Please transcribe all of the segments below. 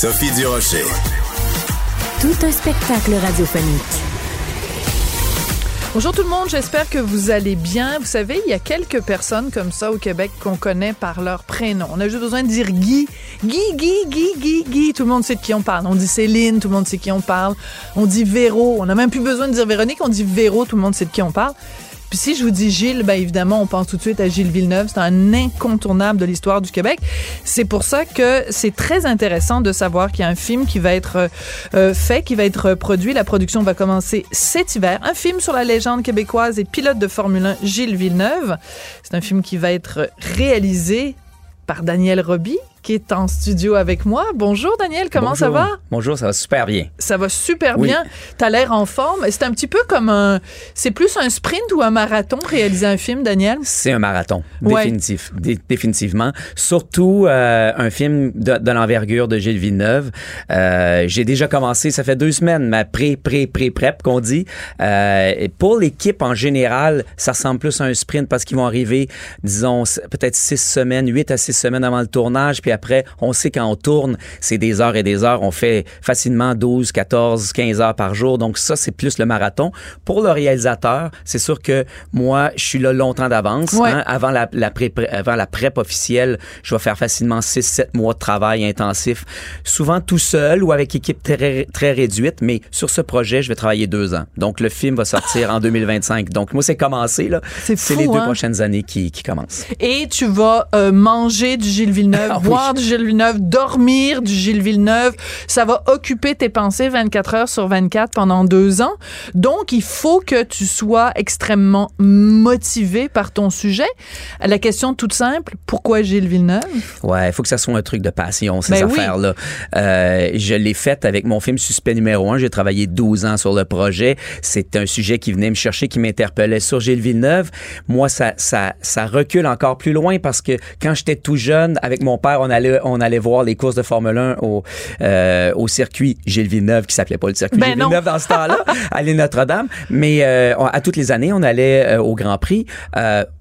Sophie Durocher. Tout un spectacle radiophonique. Bonjour tout le monde, j'espère que vous allez bien. Vous savez, il y a quelques personnes comme ça au Québec qu'on connaît par leur prénom. On a juste besoin de dire Guy. Guy, Guy, Guy, Guy, Guy. Tout le monde sait de qui on parle. On dit Céline, tout le monde sait de qui on parle. On dit Véro. On n'a même plus besoin de dire Véronique, on dit Véro, tout le monde sait de qui on parle. Puis si je vous dis Gilles, ben évidemment, on pense tout de suite à Gilles Villeneuve. C'est un incontournable de l'histoire du Québec. C'est pour ça que c'est très intéressant de savoir qu'il y a un film qui va être euh, fait, qui va être produit. La production va commencer cet hiver. Un film sur la légende québécoise et pilote de Formule 1, Gilles Villeneuve. C'est un film qui va être réalisé par Daniel Roby, qui est en studio avec moi. Bonjour Daniel, comment ça va? Bonjour, ça va super bien. Ça va super bien. Tu as l'air en forme. C'est un petit peu comme un... C'est plus un sprint ou un marathon réaliser un film, Daniel? C'est un marathon, Ouais. définitif, dé- définitivement. Surtout euh, un film de, de l'envergure de Gilles Villeneuve. Euh, J'ai déjà commencé, ça fait deux semaines, ma pré, pré, pré, prep qu'on dit. Euh, et pour l'équipe en général, ça ressemble plus à un sprint parce qu'ils vont arriver, disons, peut-être six semaines, huit à six semaines avant le tournage, puis après, on sait quand on tourne, c'est des heures et des heures. On fait facilement 12, 14, 15 heures par jour. Donc ça, c'est plus le marathon. Pour le réalisateur, c'est sûr que moi, je suis là longtemps d'avance. Ouais. hein. avant la, la pré, avant la prep officielle, je vais faire facilement 6-7 mois de travail intensif, souvent tout seul ou avec équipe très, très réduite, mais sur ce projet, je vais travailler deux ans. Donc, le film va sortir en 2025. Donc, moi, c'est commencé, là. C'est les deux hein? prochaines années qui, qui commencent. Et tu vas euh, manger du Gilles Villeneuve, Ah oui. Du Gilles Villeneuve, dormir du Gilles Villeneuve. Ça va occuper tes pensées 24 heures sur 24 pendant deux ans. Donc, il faut que tu sois extrêmement motivé par ton sujet. La question toute simple, pourquoi Gilles Villeneuve? Ouais, il faut que ça soit un truc de passion, ces Ben oui. affaires-là. Euh, je l'ai fait avec mon film Suspect numéro un. J'ai travaillé 12 ans sur le projet. C'est un sujet qui venait me chercher, qui m'interpellait sur Gilles Villeneuve. Moi, ça, ça, ça recule encore plus loin parce que quand j'étais tout jeune, avec mon père, on allait, on allait voir les courses de Formule 1 au, euh, au circuit Gilles Villeneuve, qui s'appelait pas le circuit Ben Gilles. Villeneuve dans ce temps-là, à l'île Notre-Dame. Mais euh, à toutes les années, on allait euh, au Grand Prix.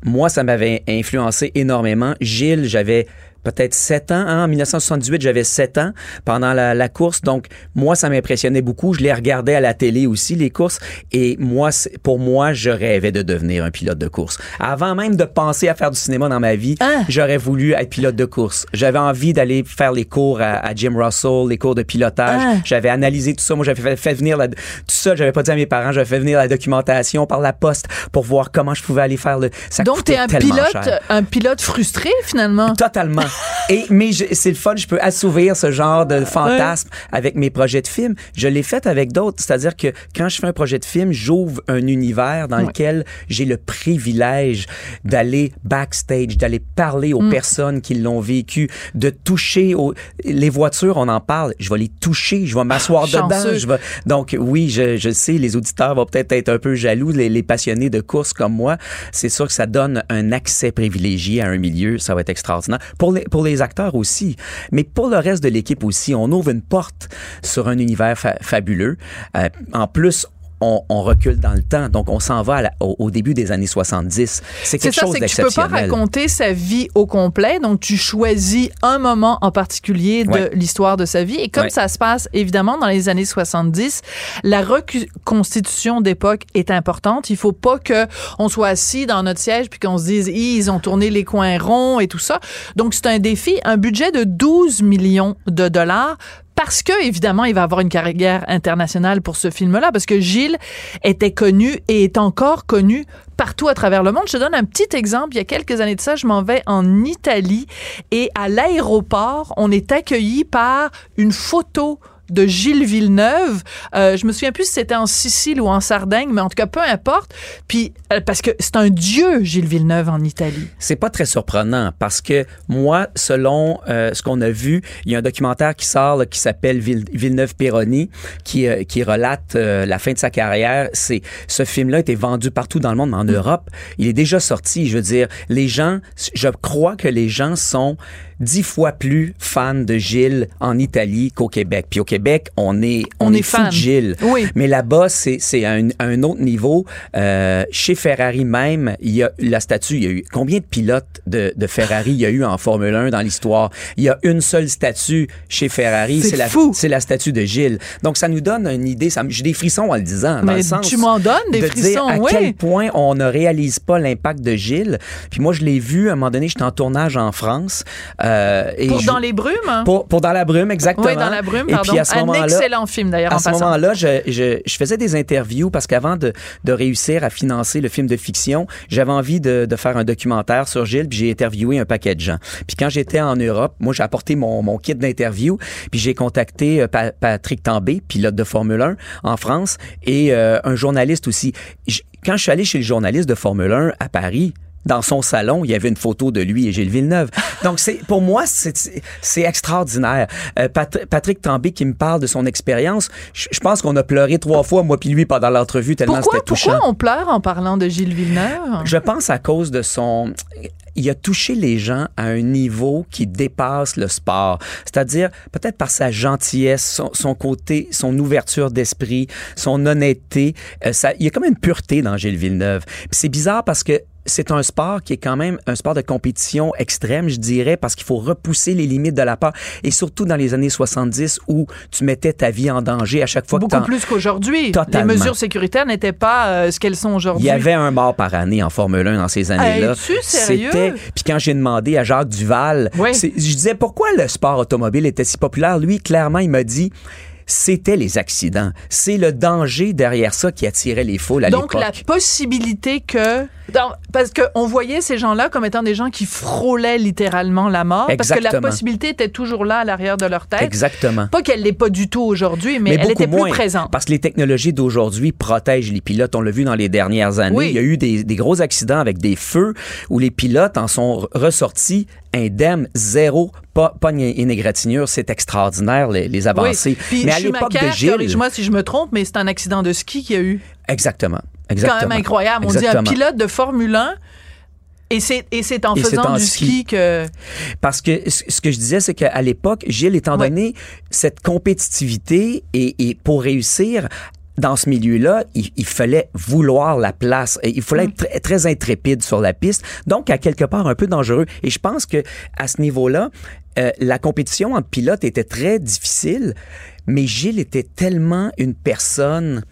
Moi, ça m'avait influencé énormément. Gilles, j'avais peut-être 7 ans. hein. En 1978, j'avais 7 ans pendant la, la course. Donc, moi, ça m'impressionnait beaucoup. Je les regardais à la télé aussi, les courses. Et moi, pour moi, je rêvais de devenir un pilote de course. Avant même de penser à faire du cinéma dans ma vie, Hein? j'aurais voulu être pilote de course. J'avais envie d'aller faire les cours à, à Jim Russell, les cours de pilotage. Hein? J'avais analysé tout ça. Moi, j'avais fait, fait venir la, tout ça. J'avais pas dit à mes parents. J'avais fait venir la documentation par la poste pour voir comment je pouvais aller faire le. Ça Donc, tu es coûtait un pilote, cher. un pilote frustré, finalement? Totalement. Et mais c'est le fun, je peux assouvir ce genre de fantasme avec mes projets de films. Je l'ai fait avec d'autres, c'est-à-dire que quand je fais un projet de film, j'ouvre un univers dans lequel j'ai le privilège d'aller backstage, d'aller parler aux personnes qui l'ont vécu, de toucher aux, les voitures, on en parle, je vais les toucher, je vais m'asseoir dedans, chanceux. je vais donc oui, je, je sais, les auditeurs vont peut-être être un peu jaloux, les, les passionnés de course comme moi. C'est sûr que ça donne un accès privilégié à un milieu, ça va être extraordinaire. Pour les, pour les acteurs aussi, mais pour le reste de l'équipe aussi, on ouvre une porte sur un univers fa- fabuleux. Euh, en plus, on, on recule dans le temps, donc on s'en va la- au, au début des années 70. C'est quelque ça, chose c'est que tu peux pas d'exceptionnel. raconter sa vie au complet. Donc, tu choisis un moment en particulier de Ouais. l'histoire de sa vie. Et comme Ouais. ça se passe, évidemment, dans les années 70, la reconstitution d'époque est importante. Il faut pas que on soit assis dans notre siège puis qu'on se dise, ils ont tourné les coins ronds et tout ça. Donc, c'est un défi, un budget de 12 millions de dollars parce que évidemment il va avoir une carrière internationale pour ce film-là parce que Gilles était connu et est encore connu partout à travers le monde. Je te donne un petit exemple. Il y a quelques années de ça, je m'en vais en Italie et à l'aéroport, on est accueilli par une photo de Gilles Villeneuve. Euh, je me souviens plus si c'était en Sicile ou en Sardaigne, mais en tout cas, peu importe. Puis, euh, parce que c'est un dieu, Gilles Villeneuve, en Italie. C'est pas très surprenant parce que moi, selon euh, ce qu'on a vu, il y a un documentaire qui sort là, qui s'appelle Ville- Villeneuve-Péroni qui, qui relate la fin de sa carrière. C'est Ce film-là a été vendu partout dans le monde, mais en Europe, il est déjà sorti. Je veux dire, les gens, je crois que les gens sont dix fois plus fans de Gilles en Italie qu'au Québec. Puis au Québec, on est, on, On est, est fou fan. de Gilles. Oui. Mais là-bas, c'est c'est un, un autre niveau. Euh, chez Ferrari même, il y a la statue. Il y a eu combien de pilotes de, de Ferrari il y a eu en Formule 1 dans l'histoire? Il y a une seule statue chez Ferrari. C'est la fou. c'est la statue de Gilles. Donc ça nous donne une idée. ça J'ai des frissons en le disant. dans Mais le sens tu m'en donnes des de frissons, dire à oui. quel point on ne réalise pas l'impact de Gilles. Puis moi, je l'ai vu à un moment donné. J'étais en tournage en France. euh, et Pour je- Dans les brumes? pour, pour Dans la brume, exactement. Oui, dans la brume, Et pardon. puis à ce un excellent film d'ailleurs en à ce moment-là, je, je, je faisais des interviews parce qu'avant de, de réussir à financer le film de fiction, j'avais envie de, de faire un documentaire sur Gilles, puis j'ai interviewé un paquet de gens. Puis quand j'étais en Europe, moi, j'ai apporté mon, mon kit d'interview, puis j'ai contacté euh, Pa- Patrick Tambay, pilote de Formule 1 en France, et euh, un journaliste aussi. Quand je suis allé chez le journaliste de Formule 1 à Paris, dans son salon, il y avait une photo de lui et Gilles Villeneuve. Donc, c'est pour moi, c'est extraordinaire. Euh, Pat- Patrick Tambay qui me parle de son expérience, je pense qu'on a pleuré trois fois, moi puis lui, pendant l'entrevue, tellement c'était touchant. pourquoi on pleure en parlant de Gilles Villeneuve? Je pense à cause de son... Il a touché les gens à un niveau qui dépasse le sport. C'est-à-dire, peut-être par sa gentillesse, son, son côté, son ouverture d'esprit, son honnêteté. euh, ça, il y a comme une pureté dans Gilles Villeneuve. C'est bizarre parce que c'est un sport qui est quand même un sport de compétition extrême, je dirais, parce qu'il faut repousser les limites de la peur. Et surtout dans les années 70 où tu mettais ta vie en danger à chaque fois Beaucoup que plus qu'aujourd'hui. Les mesures sécuritaires n'étaient pas euh, ce qu'elles sont Il aujourd'hui. y avait un mort par année en Formule 1 dans ces années-là. Sérieux? C'était. Puis quand j'ai demandé à Jacques Duval, Oui. je disais pourquoi le sport automobile était si populaire? Lui, clairement, il m'a dit. C'était les accidents. C'est le danger derrière ça qui attirait les foules à Donc, la l'époque. possibilité que. parce qu'on voyait ces gens-là comme étant des gens qui frôlaient littéralement la mort. Parce que la Exactement. possibilité était toujours là à l'arrière de leur tête. Exactement. Pas qu'elle l'est pas du tout aujourd'hui, mais, elle était plus présente. Parce que les technologies d'aujourd'hui protègent les pilotes. On l'a vu dans les dernières années. Oui. Il y a eu des, des gros accidents avec des feux où les pilotes en sont re- ressortis indemnes, zéro, pas, pas une une égratignure. C'est extraordinaire, les, les Oui. avancées. Puis Mais à l'époque de Gilles... corrige-moi si je me trompe, mais c'est un accident de ski qu'il y a eu. Exactement. Quand Exactement. même incroyable. On dit un Exactement. pilote de Formule 1 et c'est, et c'est en Et faisant en du ski. ski que. Parce que ce que je disais, c'est qu'à l'époque, Gilles, étant donné cette compétitivité et, et pour réussir dans ce milieu-là, il, il fallait vouloir la place. Et il fallait être très, très intrépide sur la piste. Donc, à quelque part, un peu dangereux. Et je pense que à ce niveau-là, euh, la compétition entre pilotes était très difficile. Mais Gilles était tellement une personne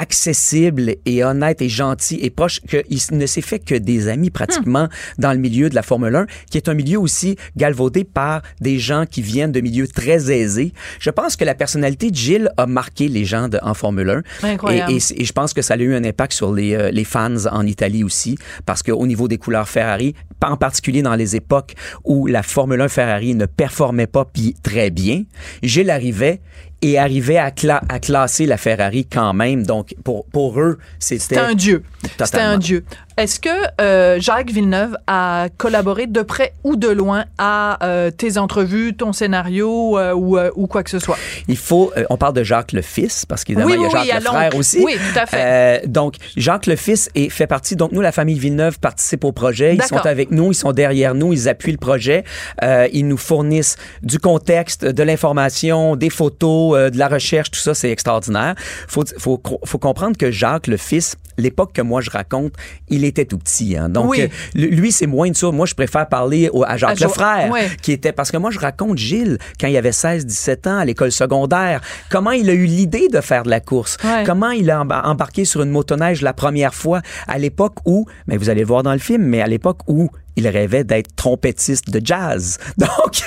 accessible et honnête et gentil et proche qu'il ne s'est fait que des amis pratiquement dans le milieu de la Formule 1, qui est un milieu aussi galvaudé par des gens qui viennent de milieux très aisés. Je pense que la personnalité de Gilles a marqué les gens de- en Formule 1. Incroyable. Et, et c- et je pense que ça a eu un impact sur les, euh, les fans en Italie aussi, parce qu'au niveau des couleurs Ferrari, en particulier dans les époques où la Formule 1 Ferrari ne performait pas puis très bien, Gilles arrivait et arrivait à, cla- à classer la Ferrari quand même. Donc, pour, pour eux, c'était... C'était un dieu. C'était un dieu. Est-ce que euh, Jacques Villeneuve a collaboré de près ou de loin à euh, tes entrevues, ton scénario euh, ou, ou quoi que ce soit? Il faut... on parle de Jacques le fils, parce qu'évidemment, Oui, il y a Jacques oui, le frère aussi. Oui, tout à fait. Donc, Jacques le fils est, fait partie... Donc, nous, la famille Villeneuve participe au projet. Ils sont avec nous, ils sont derrière nous, ils appuient le projet. Ils nous fournissent du contexte, de l'information, des photos, de la recherche, tout ça, c'est extraordinaire. Faut, faut, faut comprendre que Jacques, le fils, l'époque que moi je raconte, il était tout petit. Hein. Donc, Oui. euh, lui, c'est moins une chose. Moi, je préfère parler au- à Jacques À le Jo- frère, ouais. qui était... Parce que moi, je raconte Gilles, quand il avait 16-17 ans à l'école secondaire, comment il a eu l'idée de faire de la course. Comment il a emba- embarqué sur une motoneige la première fois à l'époque où, mais vous allez le voir dans le film, mais à l'époque où il rêvait d'être trompettiste de jazz. Donc,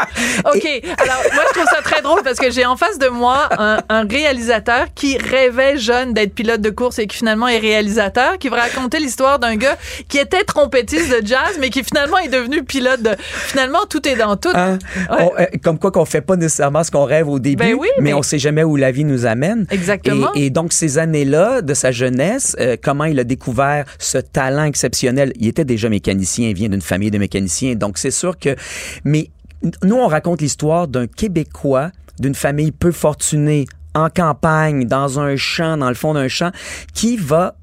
OK. Alors, moi, je trouve ça très drôle parce que j'ai en face de moi un, un réalisateur qui rêvait jeune d'être pilote de course et qui finalement est réalisateur, qui va raconter l'histoire d'un gars qui était trompettiste de jazz, mais qui finalement est devenu pilote de. Finalement, tout est dans tout. Hein? Ouais. On- euh, comme quoi qu'on fait pas nécessairement ce qu'on rêve au début, Ben oui, mais, mais- on sait jamais où la vie nous amène. Exactement. Et, et donc ces années-là de sa jeunesse, euh, comment il a découvert ce talent exceptionnel? Il était déjà mécanicien, il vient d'une famille de mécaniciens, donc c'est sûr que. Mais nous, on raconte l'histoire d'un Québécois d'une famille peu fortunée en campagne, dans un champ, dans le fond d'un champ, qui va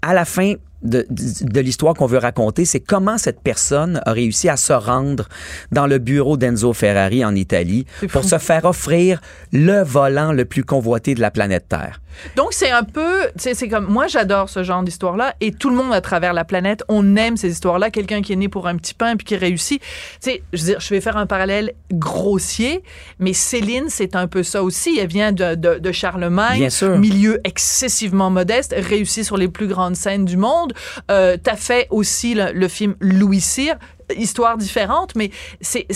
à la fin de, de, de l'histoire qu'on veut raconter, c'est comment cette personne a réussi à se rendre dans le bureau d'Enzo Ferrari en Italie pour se faire offrir le volant le plus convoité de la planète Terre. Donc, c'est un peu. C'est comme. Moi, j'adore ce genre d'histoire-là et tout le monde à travers la planète, on aime ces histoires-là. Quelqu'un qui est né pour un petit pain puis qui réussit. Tu sais, je veux dire, je vais faire un parallèle grossier, mais Céline, c'est un peu ça aussi. Elle vient de, de, de Charlemagne. Milieu excessivement modeste, réussi sur les plus grandes scènes du monde. Euh, T'as fait aussi le, film Louis Cyr, histoire différente, mais c'est-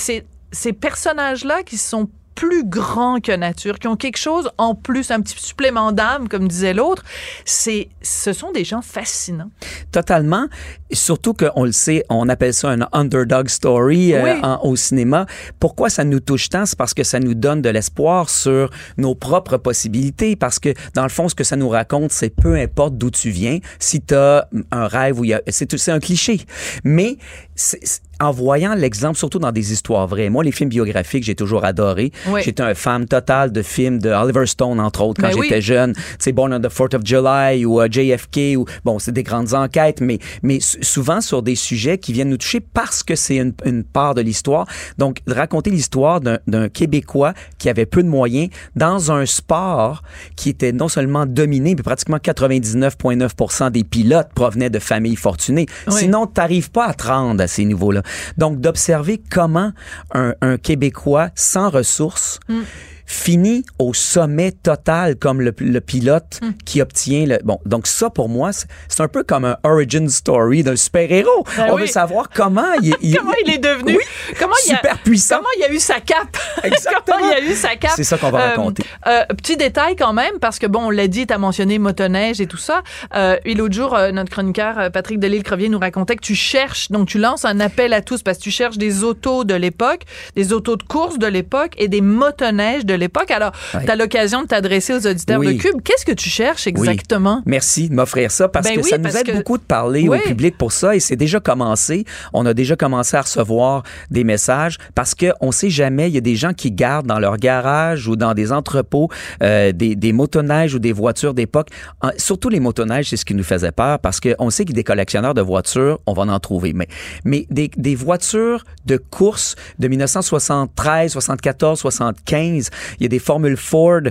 ces personnages-là qui sont plus grands que nature, qui ont quelque chose en plus, un petit supplément d'âme, comme disait l'autre, c'est, ce sont des gens fascinants. Totalement. Surtout qu'on le sait, on appelle ça un underdog story euh, Oui. en- au cinéma. Pourquoi ça nous touche tant? C'est parce que ça nous donne de l'espoir sur nos propres possibilités. Parce que, dans le fond, ce que ça nous raconte, c'est peu importe d'où tu viens, si tu as un rêve où il y a... C'est un cliché. Mais c'est- en voyant l'exemple, surtout dans des histoires vraies, moi, les films biographiques, j'ai toujours adoré. Oui. J'étais un fan total de films de Oliver Stone, entre autres, quand Ben oui. j'étais jeune. Tu sais, Born on the 4th of July ou euh, JFK, ou, bon, c'est des grandes enquêtes, mais, mais souvent sur des sujets qui viennent nous toucher parce que c'est une, une part de l'histoire. Donc, raconter l'histoire d'un d'un Québécois qui avait peu de moyens dans un sport qui était non seulement dominé, mais pratiquement 99,9% des pilotes provenaient de familles fortunées. Oui. Sinon, t'arrives pas à te rendre à ces niveaux-là. Donc, d'observer comment un, Québécois sans ressources Mm. Finit au sommet total comme le, le pilote Mm. qui obtient le bon donc ça pour moi c'est un peu comme un origin story d'un super-héros Ben on oui. veut savoir comment il, il- Comment il est devenu? Oui, comment il a, super puissant Comment il a eu sa cape? Exactement. comment il a eu sa cape? C'est ça qu'on va raconter. euh, petit détail quand même, parce que bon, on l'a dit, t'as mentionné motoneige et tout ça. Euh, et l'autre jour, euh, notre chroniqueur euh, Patrick Delisle-Crevier nous racontait que tu cherches, donc tu lances un appel à tous parce que tu cherches des autos de l'époque, des autos de course de l'époque et des motoneiges de l'époque. Alors, Ouais. t'as l'occasion de t'adresser aux auditeurs Oui. de Cube. Qu'est-ce que tu cherches exactement? Merci de m'offrir ça parce Ben que oui, ça nous aide que- beaucoup de parler au public pour ça et c'est déjà commencé. On a déjà commencé à recevoir des messages parce que on sait jamais, il y a des gens qui gardent dans leur garage ou dans des entrepôts euh, des, des motoneiges ou des voitures d'époque. Surtout les motoneiges, c'est ce qui nous faisait peur parce qu'on sait que des collectionneurs de voitures, on va en trouver. Mais, mais des, des voitures de course de 1973, 74, 75, il y a des formules Ford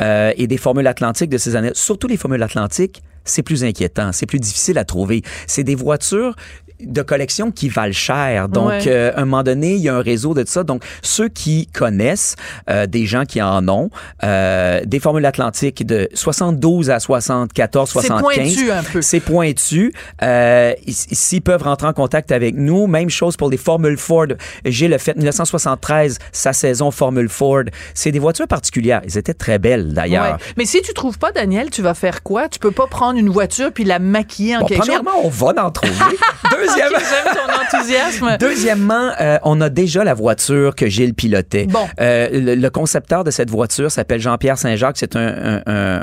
euh, et des formules Atlantiques de ces années. Surtout les formules Atlantiques, c'est plus inquiétant, c'est plus difficile à trouver. C'est des voitures de collection qui valent cher. Donc, Ouais. euh, à un moment donné, il y a un réseau de ça. Donc, ceux qui connaissent, euh, des gens qui en ont, euh, des formules atlantiques de 72 à 74, C'est 75. pointu un peu. C'est pointu. Euh, S'ils peuvent rentrer en contact avec nous, même chose pour les formules Ford. J'ai le fait 1973, sa saison Formule Ford. C'est des voitures particulières. Elles étaient très belles, d'ailleurs. Ouais. Mais si tu trouves pas Daniel, tu vas faire quoi? Tu peux pas prendre une voiture puis la maquiller en Bon, quelque chose? premièrement, on va en trouver. Deuxièmement, J'aime ton enthousiasme. Deuxièmement, euh, on a déjà la voiture que Gilles pilotait. Bon. Euh, le, le concepteur de cette voiture s'appelle Jean-Pierre Saint-Jacques. C'est un, un, un,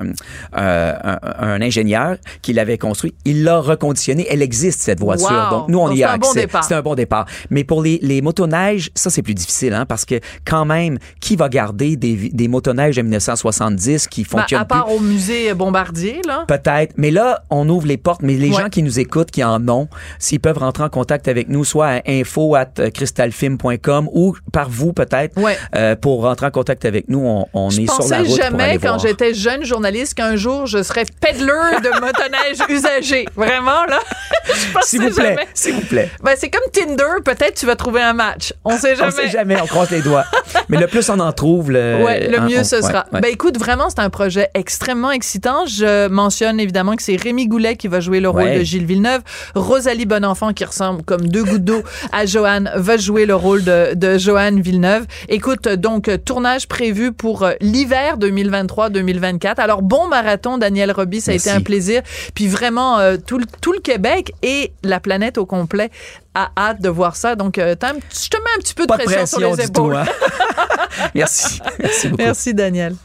euh, un- un ingénieur qui l'avait construit. Il l'a reconditionnée. Elle existe, cette voiture. Wow. Donc, nous, on Donc, y c'est a un bon accès. départ. c'est un bon départ. Mais pour les, les motoneiges, ça, c'est plus difficile, hein, parce que quand même, qui va garder des, des motoneiges de 1970 qui Ben, fonctionnent à part plus? au musée Bombardier, là. Peut-être. Mais là, on ouvre les portes. Mais les Ouais. gens qui nous écoutent, qui en ont, s'ils peuvent rentrer en contact avec nous, soit à info at crystalfilm.com ou par vous peut-être, Ouais. euh, pour rentrer en contact avec nous, on, on Je est sur la pensais route pour jamais, aller quand j'étais jeune journaliste, qu'un jour, je serais peddler de motoneige usagé. Vraiment, là? Je pensais S'il vous plaît, jamais. s'il vous plaît. Ben, c'est comme Tinder, peut-être tu vas trouver un match. On sait jamais. On sait jamais, on croise les doigts. Mais le plus on en trouve, le, Ouais, le mieux on- ce sera. ouais. Ben écoute, vraiment, c'est un projet extrêmement excitant. Je mentionne évidemment que c'est Rémi Goulet qui va jouer le rôle de Gilles Villeneuve, Rosalie Bonenfant qui ressemblent comme deux gouttes d'eau à Joanne va jouer le rôle de, de Joanne Villeneuve. Écoute, donc, tournage prévu pour euh, l'hiver 2023-2024. Alors, bon marathon, Daniel Roby, ça a été un plaisir. Puis vraiment, euh, tout, le, tout le Québec et la planète au complet a hâte de voir ça. Donc, euh, je te mets un petit peu de pression, sur les épaules. Tout, hein? Merci. Merci beaucoup. Merci, Daniel.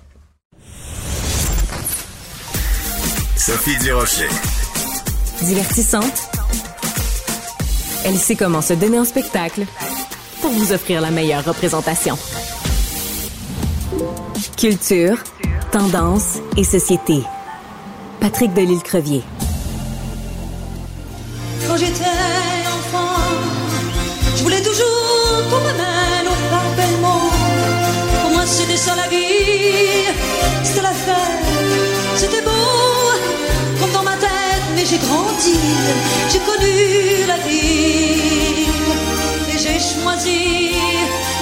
Sophie Durocher. Divertissante. Elle sait comment se donner en spectacle pour vous offrir la meilleure représentation. Culture, tendance et société. Patrick Delisle-Crevier. Quand j'étais enfant, je voulais toujours j'ai grandi, j'ai connu la vie. Et j'ai choisi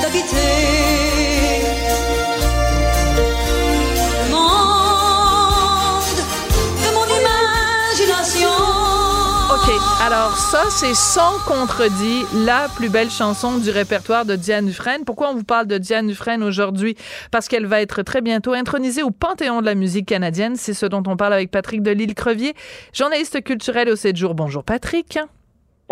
d'habiter Alors ça, c'est sans contredit la plus belle chanson du répertoire de Diane Dufresne. Pourquoi on vous parle de Diane Dufresne aujourd'hui? Parce qu'elle va être très bientôt intronisée au Panthéon de la musique canadienne. C'est ce dont on parle avec Patrick Delisle-Crevier, journaliste culturel au 7 jours. Bonjour Patrick.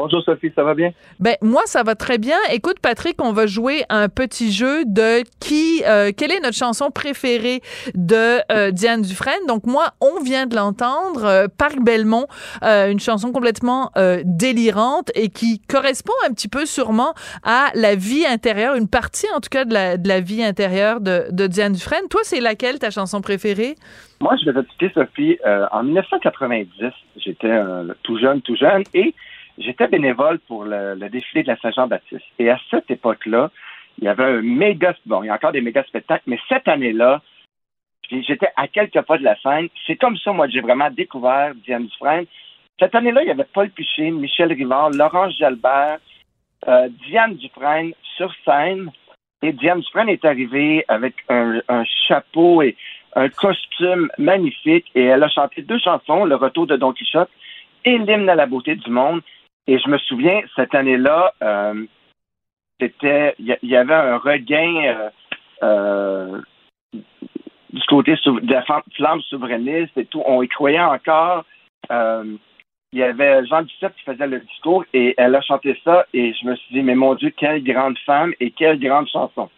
Bonjour Sophie, ça va bien? Ben moi ça va très bien. Écoute Patrick, on va jouer un petit jeu de qui, euh, quelle est notre chanson préférée de euh, Diane Dufresne. Donc moi, on vient de l'entendre, euh, Parc Belmont, une chanson complètement délirante et qui correspond un petit peu sûrement à la vie intérieure, une partie en tout cas de la, de la vie intérieure de, de Diane Dufresne. Toi, c'est laquelle ta chanson préférée? Moi, je vais te citer Sophie. en 1990, j'étais tout jeune, tout jeune et j'étais bénévole pour le, défilé de la Saint-Jean-Baptiste. Et à cette époque-là, il y avait un méga, bon, il y a encore des méga spectacles, mais cette année-là, j'étais à quelques pas de la scène. C'est comme ça, moi, que j'ai vraiment découvert Diane Dufresne. Cette année-là, il y avait Paul Piché, Michel Rivard, Laurence Jalbert, euh, Diane Dufresne sur scène. Et Diane Dufresne est arrivée avec un, un, chapeau et un costume magnifique. Et elle a chanté deux chansons, Le Retour de Don Quichotte et L'hymne à la beauté du monde. Et je me souviens, cette année-là, euh, c'était, il y, avait un regain euh, euh, du côté de la flamme souverainiste et tout. On y croyait encore. il y avait Jean Duceppe qui faisait le discours et elle a chanté ça et je me suis dit, mais mon Dieu, quelle grande femme et quelle grande chanson.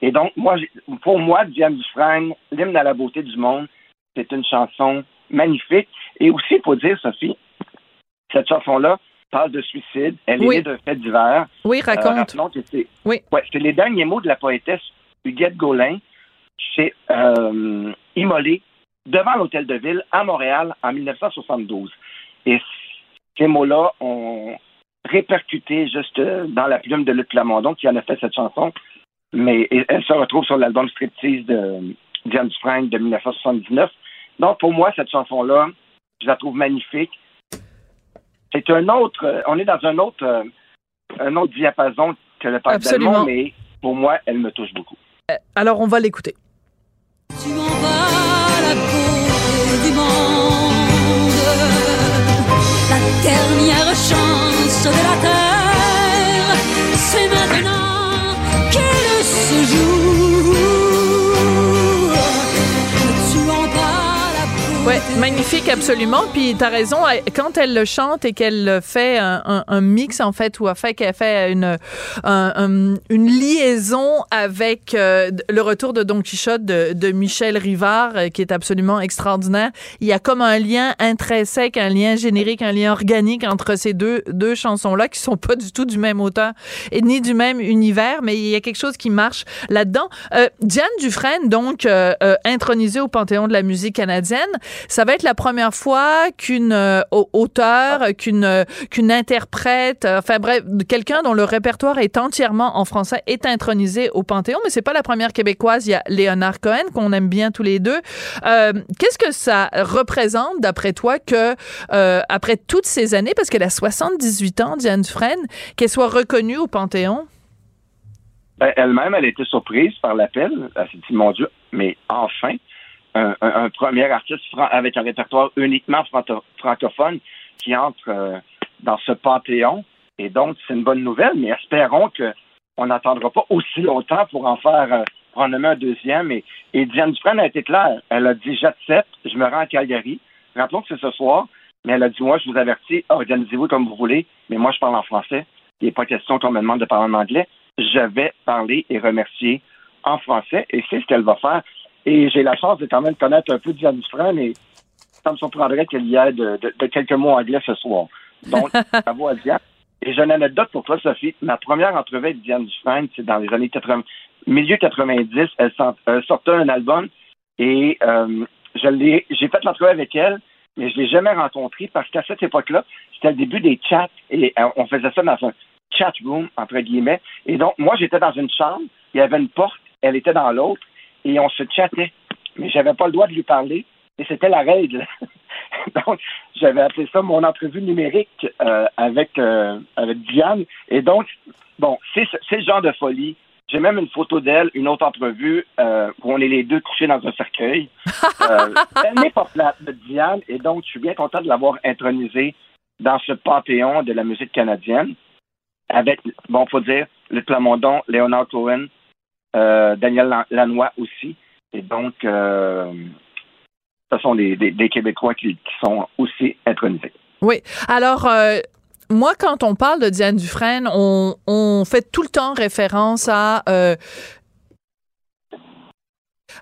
Et donc, moi, pour moi, Diane Dufresne, l'hymne à la beauté du monde, c'est une chanson magnifique. Et aussi, il faut dire, Sophie, cette chanson-là, parle de suicide. Elle est née d'un fait divers. Oui, euh, raconte. c'est, oui. Ouais, c'est les derniers mots de la poétesse Huguette Gaulin. C'est euh, immolé devant l'hôtel de ville à Montréal en 1972. Et ces mots-là ont répercuté juste euh, dans la plume de Luc Plamondon qui en a fait cette chanson. Mais elle se retrouve sur l'album Striptease de Diane Dufresne de 1979. Donc, pour moi, cette chanson-là, je la trouve magnifique c'est un autre, euh, on est dans un autre, euh, un autre diapason que le parc d'Allemagne, mais pour moi, elle me touche beaucoup. Euh, alors, on va l'écouter. Magnifique, absolument. Puis t'as raison, quand elle le chante et qu'elle fait un, un, mix en fait, ou a fait qu'elle fait une une liaison avec euh, le retour de Don Quichotte de, de Michel Rivard, euh, qui est absolument extraordinaire. Il y a comme un lien intrinsèque, un lien générique, un lien organique entre ces deux deux chansons là qui sont pas du tout du même auteur et ni du même univers, mais il y a quelque chose qui marche là-dedans. Euh, Diane Dufresne, donc euh, intronisée au Panthéon de la musique canadienne. Ça va être la première fois qu'une euh, auteur, qu'une euh, qu'une interprète, euh, enfin bref, quelqu'un dont le répertoire est entièrement en français est intronisé au Panthéon, mais c'est pas la première québécoise. Il y a Léonard Cohen qu'on aime bien tous les deux. Qu'est-ce que ça représente d'après toi que après toutes ces années, parce qu'elle a 78 ans, Diane Dufresne, qu'elle soit reconnue au Panthéon? Ben, elle-même, elle a été surprise par l'appel. Elle s'est dit, mon Dieu, mais enfin, un, premier artiste avec un répertoire uniquement francophone qui entre euh, dans ce panthéon. Et donc, c'est une bonne nouvelle, mais espérons qu'on n'attendra pas aussi longtemps pour en faire euh, en nommer un deuxième. Et, et Diane Dufresne a été claire. Elle a dit J'accepte, je me rends à Calgary. Rappelons que c'est ce soir, mais elle a dit Moi, je vous avertis, organisez-vous comme vous voulez, mais moi, je parle en français. Il n'est pas question qu'on me demande de parler en anglais. Je vais parler et remercier en français, et c'est ce qu'elle va faire. Et j'ai la chance de quand même connaître un peu Diane Dufresne, et ça me surprendrait qu'elle y ait de, de, de quelques mots anglais ce soir. Donc, bravo à Diane. Et j'ai une anecdote pour toi, Sophie. Ma première entrevue avec Diane Dufresne, c'est dans les années 80, milieu 90. Elle, elle sortait un album et euh, je l'ai, j'ai fait l'entrevue avec elle, mais je l'ai jamais rencontrée parce qu'à cette époque-là, c'était le début des chats et euh, on faisait ça dans un chat room, entre guillemets. Et donc, moi, j'étais dans une chambre, il y avait une porte, elle était dans l'autre et on se chattait. Mais j'avais pas le droit de lui parler et c'était la règle. donc, j'avais appelé ça mon entrevue numérique euh, avec, euh, avec Diane. Et donc, bon, c'est le genre de folie. J'ai même une photo d'elle, une autre entrevue, euh, où on est les deux couchés dans un cercueil. Elle n'est pas plate de Diane, et donc je suis bien content de l'avoir intronisée dans ce panthéon de la musique canadienne, avec, bon, faut dire, le Plamondon, Léonard Cohen, Daniel Lan- Lanois aussi. Et donc, euh, ce sont des, Québécois qui, sont aussi intronisés. Oui. Alors, euh, moi, quand on parle de Diane Dufresne, on, fait tout le temps référence à. euh,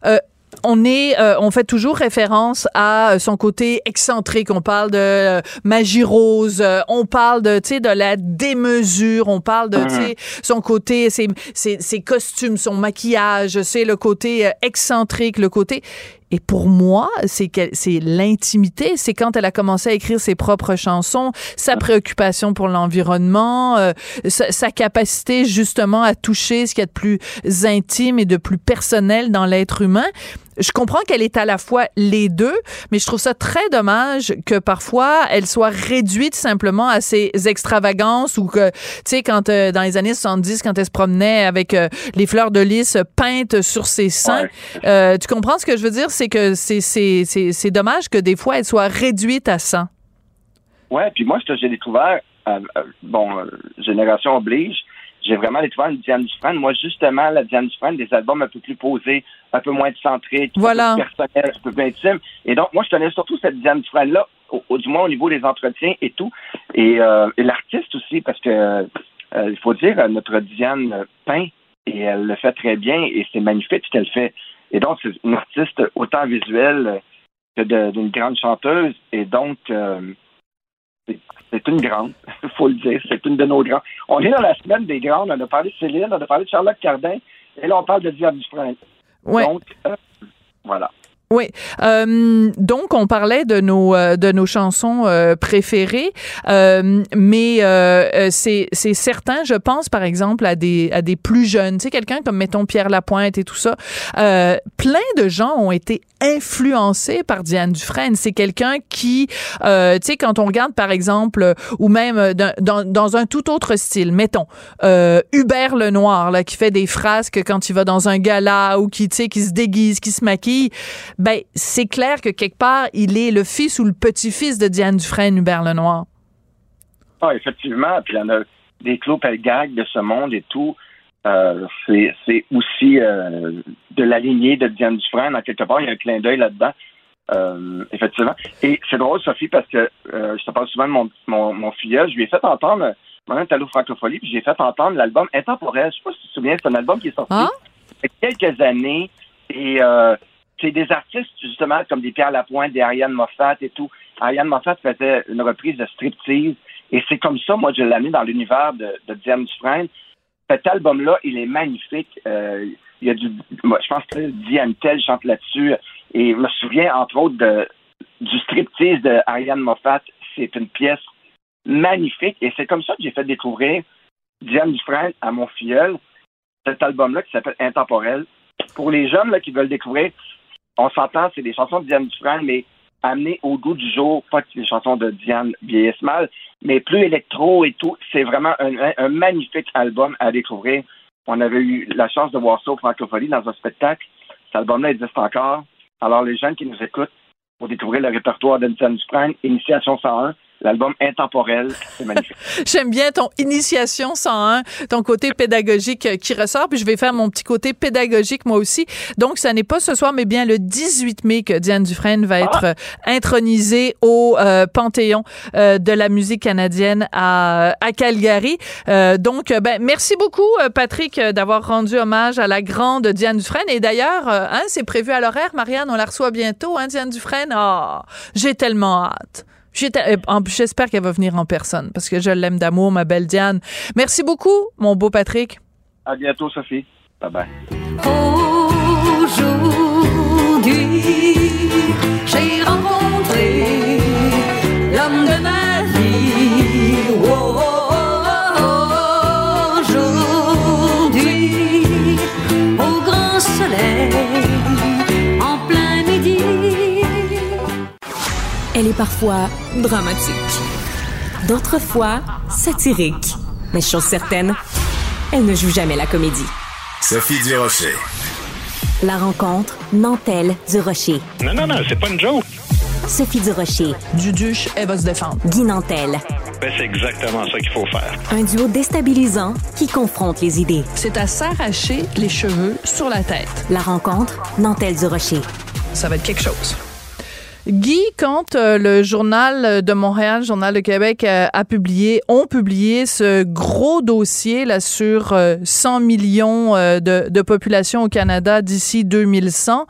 euh, on est, euh, on fait toujours référence à son côté excentrique. On parle de euh, magie rose, euh, on parle de, tu sais, de la démesure, on parle de, tu sais, son côté, ses, ses, ses costumes, son maquillage, c'est le côté euh, excentrique, le côté. Et pour moi, c'est l'intimité. C'est quand elle a commencé à écrire ses propres chansons, sa préoccupation pour l'environnement, euh, sa, sa capacité justement à toucher ce qu'il y a de plus intime et de plus personnel dans l'être humain. Je comprends qu'elle est à la fois les deux, mais je trouve ça très dommage que parfois elle soit réduite simplement à ses extravagances ou que, tu sais, quand euh, dans les années 70, quand elle se promenait avec euh, les fleurs de lys peintes sur ses seins, Ouais. euh, tu comprends ce que je veux dire? C'est que c'est, dommage que des fois, elle soit réduite à ça. Ouais, puis moi, ce que j'ai découvert, euh, euh, bon, euh, Génération oblige, j'ai vraiment découvert une Diane Dufresne. Moi, justement, la Diane Dufresne, des albums un peu plus posés, un peu moins centriques, Voilà. un peu plus personnels, un peu plus intimes. Et donc, moi, je connais surtout cette Diane Dufresne-là, au, au- du moins au niveau des entretiens et tout. Et, euh, et l'artiste aussi, parce que, il faut dire, notre Diane peint, et elle le fait très bien, et c'est magnifique ce qu'elle fait. Et donc, c'est une artiste autant visuelle que d'une grande chanteuse. Et donc, euh, c'est- une grande, il faut le dire. C'est une de nos grandes. On est dans la semaine des grandes. On a parlé de Céline, on a parlé de Charlotte Cardin, et là, on parle de Diane. Ouais. Donc, euh, voilà. Oui. Euh, donc, on parlait de nos euh, de nos chansons euh, préférées, euh, mais euh, euh, c'est c'est certain. Je pense, par exemple, à des à des plus jeunes. Tu sais, quelqu'un comme mettons Pierre Lapointe et tout ça. Plein de gens ont été influencés par Diane Dufresne. C'est quelqu'un qui, euh, tu sais, quand on regarde par exemple, ou même euh, dans, dans, un tout autre style, mettons euh, Hubert Lenoir là qui fait des frasques quand il va dans un gala ou qui, tu sais, qui se déguise, qui se maquille ben c'est clair que quelque part, il est le fils ou le petit-fils de Diane Dufresne, Hubert Lenoir. Ah, effectivement. Puis il y en a des Pelgag de ce monde et tout. Euh, c'est aussi euh, de la lignée de Diane Dufresne. En quelque part, il y a un clin d'œil là-dedans. Euh, effectivement. Et c'est drôle, Sophie, parce que je te parle souvent de mon, mon, mon filleul. Je lui ai fait entendre, maintenant, au Francophonie, puis j'ai fait entendre l'album Intemporel. Je sais pas si tu te souviens, c'est un album qui est sorti Ah? il y a quelques années. Et c'est des artistes, justement, comme des Pierre Lapointe, des Ariane Moffat et tout. Ariane Moffat faisait une reprise de striptease. Et c'est comme ça, moi, je l'ai mis dans l'univers de, de Diane Dufresne. Cet album-là, il est magnifique. Euh, il y a du, je pense que Diane Tell chante là-dessus. Et je me souviens, entre autres, du striptease de Ariane Moffat. C'est une pièce magnifique. Et c'est comme ça que j'ai fait découvrir Diane Dufresne à mon filleul. Cet album-là qui s'appelle Intemporel. Pour les jeunes là, qui veulent découvrir, on s'entend, c'est des chansons de Diane Dufresne, mais amenées au goût du jour, pas que les chansons de Diane vieillissent mal, mais plus électro et tout. C'est vraiment un, magnifique album à découvrir. On avait eu la chance de voir ça au Francophonie dans un spectacle. Cet album-là existe encore. Alors, les jeunes qui nous écoutent pour découvrir le répertoire Diane Dufresne, Initiation 101, l'album Intemporel. C'est magnifique. J'aime bien ton initiation 101, ton côté pédagogique euh, qui ressort. Puis je vais faire mon petit côté pédagogique moi aussi. Donc, ça n'est pas ce soir, mais bien le 18 mai que Diane Dufresne va être euh, intronisée au euh, Panthéon euh, de la musique canadienne à, à Calgary. Euh, donc, euh, ben, merci beaucoup, euh, Patrick, euh, d'avoir rendu hommage à la grande Diane Dufresne. Et d'ailleurs, euh, hein, c'est prévu à l'horaire. Marianne, on la reçoit bientôt, hein, Diane Dufresne? Ah, j'ai tellement hâte. Euh, J'espère qu'elle va venir en personne parce que je l'aime d'amour, ma belle Diane. Merci beaucoup, mon beau Patrick. À bientôt, Sophie. Bye bye. Aujourd'hui, j'ai Elle est parfois dramatique, d'autres fois satirique. Mais chose certaine, elle ne joue jamais la comédie. Sophie Durocher. La rencontre Nantelle du Rocher. Non, non, non, c'est pas une joke. Sophie du Rocher, Duduche, elle va se défendre. Guy Nantel. Ben, c'est exactement ça qu'il faut faire. Un duo déstabilisant qui confronte les idées. C'est à s'arracher les cheveux sur la tête. La rencontre Nantelle du Rocher. Ça va être quelque chose. Guy, quand euh, le journal de Montréal, journal de Québec euh, a publié, ont publié ce gros dossier là sur euh, 100 millions euh, de, de population au Canada d'ici 2100,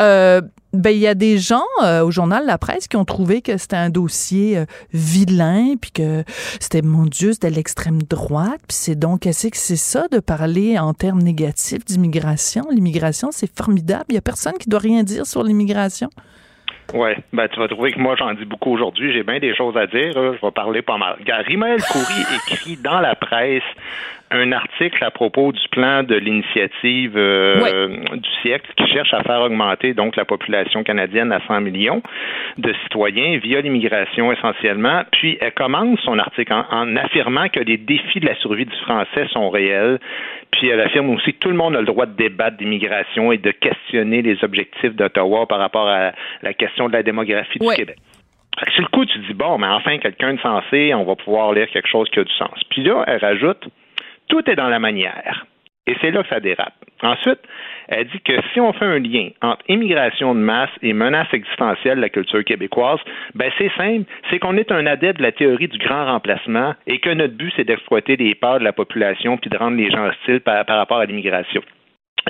euh, ben il y a des gens au journal La Presse qui ont trouvé que c'était un dossier vilain, puis que c'était mon Dieu, c'était l'extrême droite, puis c'est donc qu'est-ce que c'est ça de parler en termes négatifs d'immigration? L'immigration, c'est formidable. Il y a personne qui doit rien dire sur l'immigration. Ouais, ben tu vas trouver que moi j'en dis beaucoup aujourd'hui. J'ai bien des choses à dire. Je vais parler pas mal. Regarde, Rimaël Coury écrit dans la presse un article à propos du plan de l'initiative euh, du siècle qui cherche à faire augmenter donc la population canadienne à 100 millions de citoyens via l'immigration essentiellement. Puis elle commence son article en, en affirmant que les défis de la survie du français sont réels. Puis elle affirme aussi que tout le monde a le droit de débattre d'immigration et de questionner les objectifs d'Ottawa par rapport à la question de la démographie du. Québec. Sur le coup, tu dis, bon, mais enfin, quelqu'un de sensé, on va pouvoir lire quelque chose qui a du sens. Puis là, elle rajoute, tout est dans la manière. Et c'est là que ça dérape. Ensuite, elle dit que si on fait un lien entre immigration de masse et menace existentielle de la culture québécoise, ben c'est simple, c'est qu'on est un adepte de la théorie du grand remplacement et que notre but, c'est d'exploiter les peurs de la population puis de rendre les gens hostiles par, par rapport à l'immigration.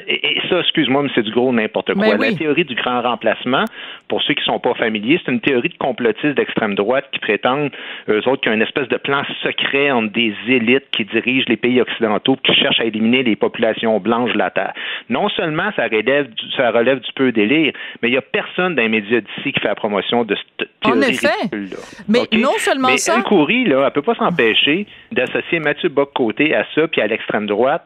Et, ça, excuse-moi, mais c'est du gros n'importe quoi. Ben oui. La théorie du grand remplacement, pour ceux qui sont pas familiers, c'est une théorie de complotistes d'extrême droite qui prétendent, eux autres, qu'il y a une espèce de plan secret entre des élites qui dirigent les pays occidentaux qui cherchent à éliminer les populations blanches de la Terre. Non seulement ça relève du, ça relève du peu délire, mais il y a personne dans les médias d'ici qui fait la promotion de cette En théorie effet. ridicule-là. Mais non seulement mais ça- Elle Coury, là, elle peut pas s'empêcher d'associer Mathieu Bock-Côté à ça puis à l'extrême droite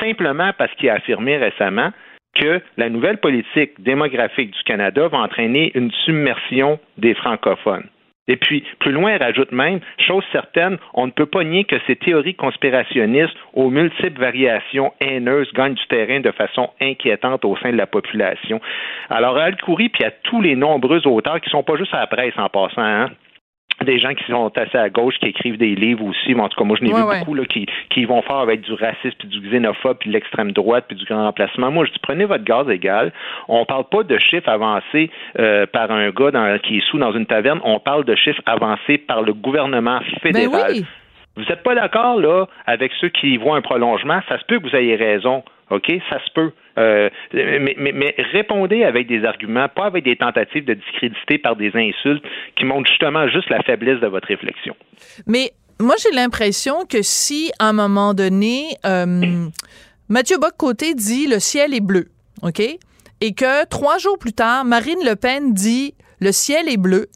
simplement parce qu'il a affirmé récemment que la nouvelle politique démographique du Canada va entraîner une submersion des francophones. Et puis, plus loin, elle rajoute même, chose certaine, on ne peut pas nier que ces théories conspirationnistes aux multiples variations haineuses gagnent du terrain de façon inquiétante au sein de la population. Alors, à Al-Khoury, puis à tous les nombreux auteurs qui sont pas juste à la presse en passant, hein, des gens qui sont assez à gauche, qui écrivent des livres aussi. Mais en tout cas, moi, je n'ai Ouais, vu ouais. beaucoup là, qui, qui vont faire avec du racisme, puis du xénophobe, puis de l'extrême droite, puis du grand remplacement. Moi, je dis, prenez votre gaz égal. On parle pas de chiffres avancés euh, par un gars dans- qui est sous dans une taverne. On parle de chiffres avancés par le gouvernement fédéral. Ben oui. Vous n'êtes pas d'accord, là, avec ceux qui y voient un prolongement? Ça se peut que vous ayez raison. OK? Ça se peut. Euh, mais, mais, mais répondez avec des arguments, pas avec des tentatives de discréditer par des insultes qui montrent justement juste la faiblesse de votre réflexion. Mais moi, j'ai l'impression que si, à un moment donné, euh, Mathieu Bock-Côté dit « le ciel est bleu », OK? Et que trois jours plus tard, Marine Le Pen dit « le ciel est bleu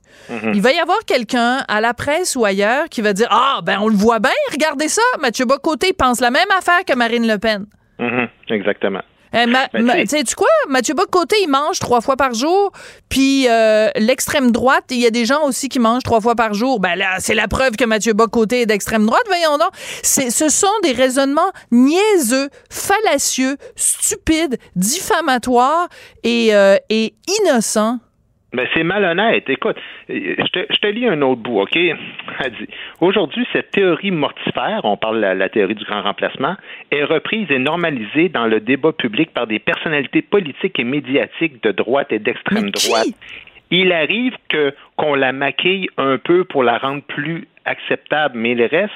il va y avoir quelqu'un à la presse ou ailleurs qui va dire « Ah, ben on le voit bien, regardez ça, Mathieu Bock-Côté pense la même affaire que Marine Le Pen. Mhm, exactement. Eh, ma- Ben, ma- tu sais- sais-tu quoi? Mathieu Bock-Côté, il mange trois fois par jour. Puis euh, l'extrême droite, il y a des gens aussi qui mangent trois fois par jour. Ben là, c'est la preuve que Mathieu Bock-Côté est d'extrême droite, voyons donc. C'est, ce sont des raisonnements niaiseux, fallacieux, stupides, diffamatoires et, euh, et innocents Ben, c'est malhonnête. Écoute, je te, je te, lis un autre bout, OK? Elle dit Aujourd'hui, cette théorie mortifère, on parle de la, la, théorie du grand remplacement, est reprise et normalisée dans le débat public par des personnalités politiques et médiatiques de droite et d'extrême droite. Il arrive que qu'on la maquille un peu pour la rendre plus acceptable, mais le reste,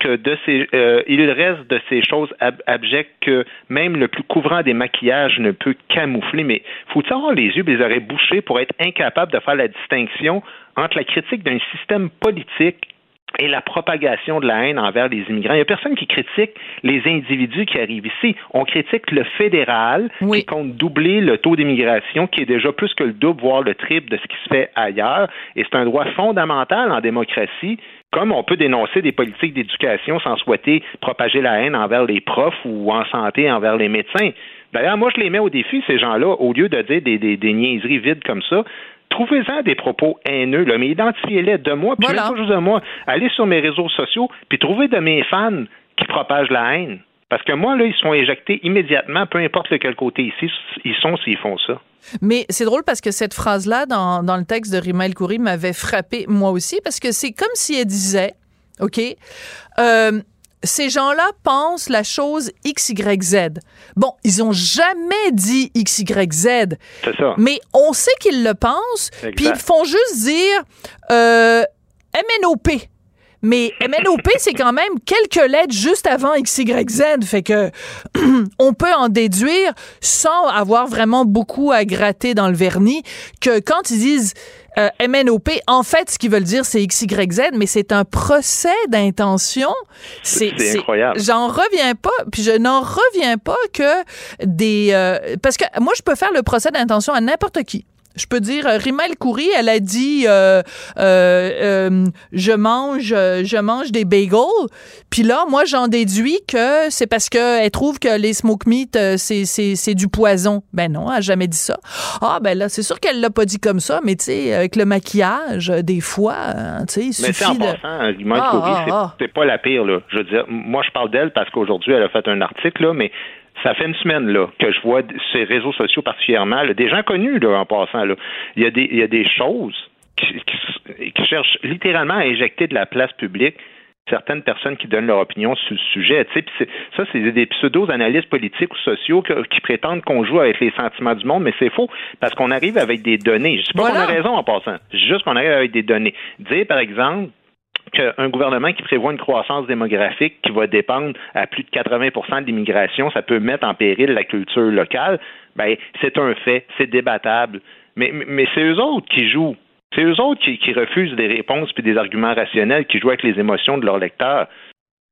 que de ces, euh, il reste de ces choses ab abjectes que même le plus couvrant des maquillages ne peut camoufler. Mais faut-il avoir les yeux et les oreilles bouchés pour être incapable de faire la distinction entre la critique d'un système politique et la propagation de la haine envers les immigrants? Il n'y a personne qui critique les individus qui arrivent ici. On critique le fédéral oui. qui compte doubler le taux d'immigration, qui est déjà plus que le double, voire le triple de ce qui se fait ailleurs. Et c'est un droit fondamental en démocratie comme on peut dénoncer des politiques d'éducation sans souhaiter propager la haine envers les profs ou en santé envers les médecins. D'ailleurs, moi, je les mets au défi, ces gens-là, au lieu de dire des, des, des niaiseries vides comme ça, trouvez-en des propos haineux, là, mais identifiez-les de moi, puis voilà. même pas juste de moi. Allez sur mes réseaux sociaux, puis trouvez de mes fans qui propagent la haine. Parce que moi, là, ils sont éjectés immédiatement, peu importe de quel côté ici ils sont s'ils font ça. Mais c'est drôle parce que cette phrase-là, dans, dans le texte de Rima El Khoury, m'avait frappé moi aussi, parce que c'est comme si elle disait, OK, euh, ces gens-là pensent la chose XYZ. Bon, ils ont jamais dit XYZ. C'est ça. Mais on sait qu'ils le pensent, puis ils font juste dire euh, MNOP. Mais MNOP, c'est quand même quelques lettres juste avant XYZ. Fait que on peut en déduire, sans avoir vraiment beaucoup à gratter dans le vernis, que quand ils disent euh, MNOP, en fait, ce qu'ils veulent dire, c'est XYZ, mais c'est un procès d'intention. C'est incroyable. J'en reviens pas, puis je n'en reviens pas que des... Euh, parce que moi, je peux faire le procès d'intention à n'importe qui. Je peux dire, euh, Rima El Khoury, elle a dit, euh, euh, je mange, je mange des bagels. Puis là, moi, j'en déduis que c'est parce qu'elle trouve que les smoke meat, c'est, c'est, c'est du poison. Ben non, elle a jamais dit ça. Ah, ben là, c'est sûr qu'elle l'a pas dit comme ça, mais tu sais, avec le maquillage, des fois, tu sais, il mais suffit en de... passant, Rima El Khoury, ah, ah, c'est, pas la pire, là. Je veux dire, moi, je parle d'elle parce qu'aujourd'hui, elle a fait un article, là, mais ça fait une semaine là que je vois ces réseaux sociaux particulièrement, là, des gens connus là, en passant. Là. Il, y a des, il y a des choses qui, qui, qui, cherchent littéralement à éjecter de la place publique certaines personnes qui donnent leur opinion sur le sujet. Ça, c'est des pseudo-analystes politiques ou sociaux que, qui prétendent qu'on joue avec les sentiments du monde, mais c'est faux parce qu'on arrive avec des données. Je ne sais pas voilà. qu'on a raison en passant. juste qu'on arrive avec des données. Dire, par exemple, qu'un gouvernement qui prévoit une croissance démographique qui va dépendre à plus de 80 de l'immigration, ça peut mettre en péril la culture locale, ben, c'est un fait, c'est débattable. Mais, mais c'est eux autres qui jouent. C'est eux autres qui, qui, refusent des réponses puis des arguments rationnels, qui jouent avec les émotions de leurs lecteurs.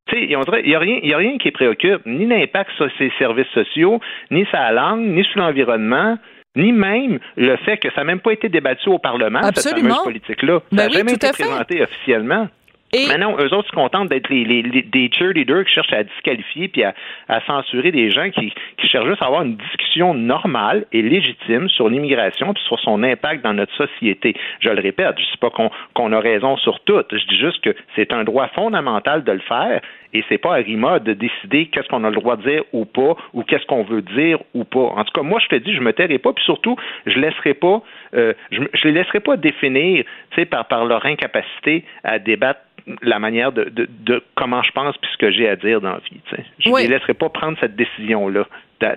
Tu sais, il n'y a, rien, a rien qui préoccupe, ni l'impact sur ses services sociaux, ni sa langue, ni sur l'environnement ni même le fait que ça n'a même pas été débattu au Parlement, Absolument. cette fameuse politique-là. Ça n'a ben oui, jamais été présenté officiellement. Et... Maintenant, eux autres se contentent d'être les, les, les, des cheerleaders qui cherchent à disqualifier puis à, à censurer des gens qui, qui, cherchent juste à avoir une discussion normale et légitime sur l'immigration puis sur son impact dans notre société. Je le répète, je ne dis pas qu'on qu a raison sur tout. Je dis juste que c'est un droit fondamental de le faire et c'est pas à RIMA de décider qu'est-ce qu'on a le droit de dire ou pas ou qu'est-ce qu'on veut dire ou pas. En tout cas, moi, je te dis, je me tairai pas puis surtout, je laisserai pas, euh, je, je les laisserai pas définir, tu sais, par, par leur incapacité à débattre la manière de, de, de, comment je pense puis ce que j'ai à dire dans la vie. T'sais. Je ne oui. les laisserai pas prendre cette décision-là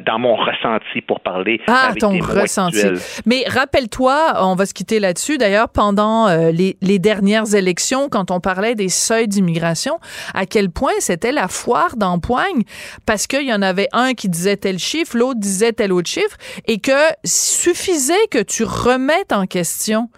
dans mon ressenti pour parler. Ah, avec ton des ressenti. Actuels. Mais rappelle-toi, on va se quitter là-dessus. D'ailleurs, pendant euh, les, les, dernières élections, quand on parlait des seuils d'immigration, à quel point c'était la foire d'empoigne, parce qu'il y en avait un qui disait tel chiffre, l'autre disait tel autre chiffre, et que suffisait que tu remettes en question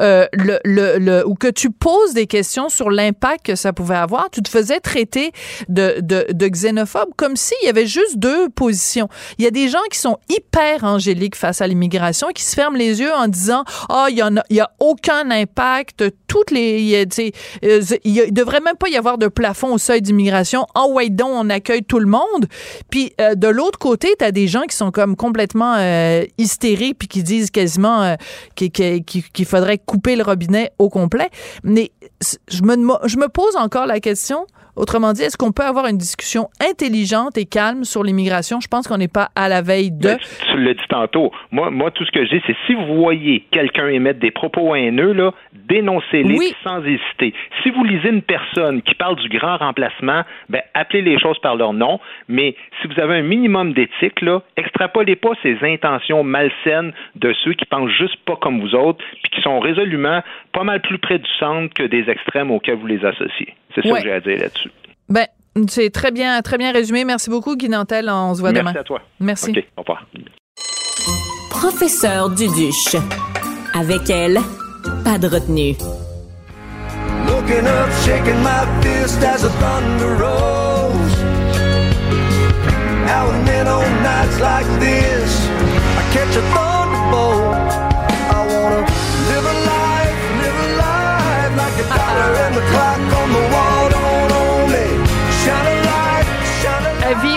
euh, le, le, le, ou que tu poses des questions sur l'impact que ça pouvait avoir, tu te faisais traiter de, de, de xénophobe comme s'il y avait juste deux positions. Il y a des gens qui sont hyper angéliques face à l'immigration, qui se ferment les yeux en disant ah il y en a, aucun impact, toutes les, il, y euh, devrait même pas y avoir de plafond au seuil d'immigration. En oh, donc on accueille tout le monde. Puis euh, de l'autre côté, tu as des gens qui sont comme complètement euh, hystériques puis qui disent quasiment qu'il qu qu faudrait couper le robinet au complet. Mais je me je me pose encore la question Autrement dit, est-ce qu'on peut avoir une discussion intelligente et calme sur l'immigration? Je pense qu'on n'est pas à la veille de. Ben, tu l'as dit tantôt. Moi, moi, tout ce que j'ai, c'est si vous voyez quelqu'un émettre des propos haineux, là, dénoncez-les Oui. sans hésiter. Si vous lisez une personne qui parle du grand remplacement, ben, appelez les choses par leur nom. Mais si vous avez un minimum d'éthique, là, extrapolez pas ces intentions malsaines de ceux qui pensent juste pas comme vous autres, puis qui sont résolument pas mal plus près du centre que des extrêmes auxquels vous les associez. C'est ça Ouais. que j'ai à dire là-dessus. Ben, c'est très bien, très bien résumé. Merci beaucoup, Guy Nantel. On se voit Merci demain. à toi. Merci. OK, au revoir. Professeur Duduche. Avec elle, pas de retenue. Looking up, shaking my fist as the thunder rolls. Now and then on nights like this, I catch a thunderbolt. I wanna like a and the clock on the wall. Avis